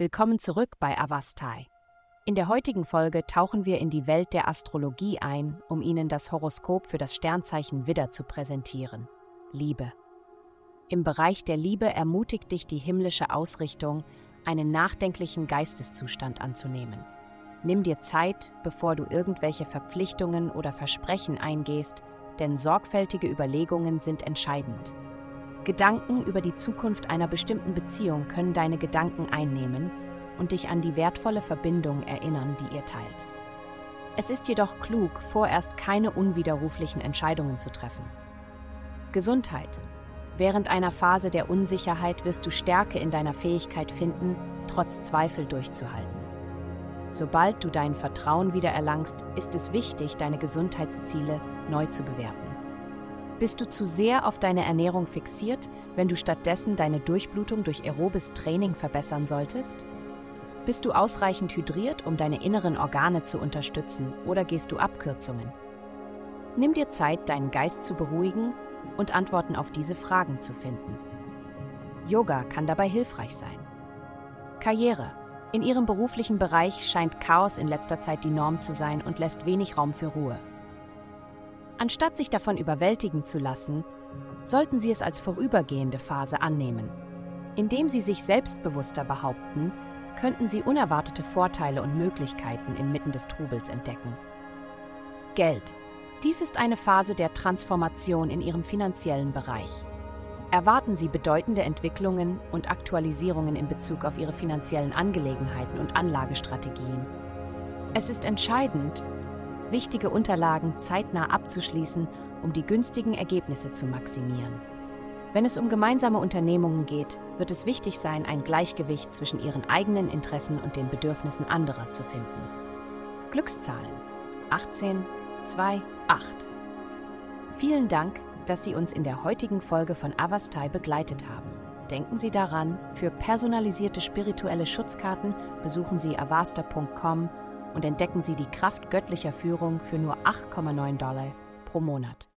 Willkommen zurück bei Avastai. In der heutigen Folge tauchen wir in die Welt der Astrologie ein, um Ihnen das Horoskop für das Sternzeichen Widder zu präsentieren. Liebe. Im Bereich der Liebe ermutigt dich die himmlische Ausrichtung, einen nachdenklichen Geisteszustand anzunehmen. Nimm dir Zeit, bevor du irgendwelche Verpflichtungen oder Versprechen eingehst, denn sorgfältige Überlegungen sind entscheidend. Gedanken über die Zukunft einer bestimmten Beziehung können deine Gedanken einnehmen und dich an die wertvolle Verbindung erinnern, die ihr teilt. Es ist jedoch klug, vorerst keine unwiderruflichen Entscheidungen zu treffen. Gesundheit. Während einer Phase der Unsicherheit wirst du Stärke in deiner Fähigkeit finden, trotz Zweifel durchzuhalten. Sobald du dein Vertrauen wieder erlangst, ist es wichtig, deine Gesundheitsziele neu zu bewerten. Bist du zu sehr auf deine Ernährung fixiert, wenn du stattdessen deine Durchblutung durch aerobes Training verbessern solltest? Bist du ausreichend hydriert, um deine inneren Organe zu unterstützen, oder gehst du Abkürzungen? Nimm dir Zeit, deinen Geist zu beruhigen und Antworten auf diese Fragen zu finden. Yoga kann dabei hilfreich sein. Karriere. In Ihrem beruflichen Bereich scheint Chaos in letzter Zeit die Norm zu sein und lässt wenig Raum für Ruhe. Anstatt sich davon überwältigen zu lassen, sollten Sie es als vorübergehende Phase annehmen. Indem Sie sich selbstbewusster behaupten, könnten Sie unerwartete Vorteile und Möglichkeiten inmitten des Trubels entdecken. Geld. Dies ist eine Phase der Transformation in Ihrem finanziellen Bereich. Erwarten Sie bedeutende Entwicklungen und Aktualisierungen in Bezug auf Ihre finanziellen Angelegenheiten und Anlagestrategien. Es ist entscheidend, wichtige Unterlagen zeitnah abzuschließen, um die günstigen Ergebnisse zu maximieren. Wenn es um gemeinsame Unternehmungen geht, wird es wichtig sein, ein Gleichgewicht zwischen ihren eigenen Interessen und den Bedürfnissen anderer zu finden. Glückszahlen 18, 2, 8. Vielen Dank, dass Sie uns in der heutigen Folge von Avastai begleitet haben. Denken Sie daran, für personalisierte spirituelle Schutzkarten besuchen Sie avasta.com und entdecken Sie die Kraft göttlicher Führung für nur 8,9 Dollar pro Monat.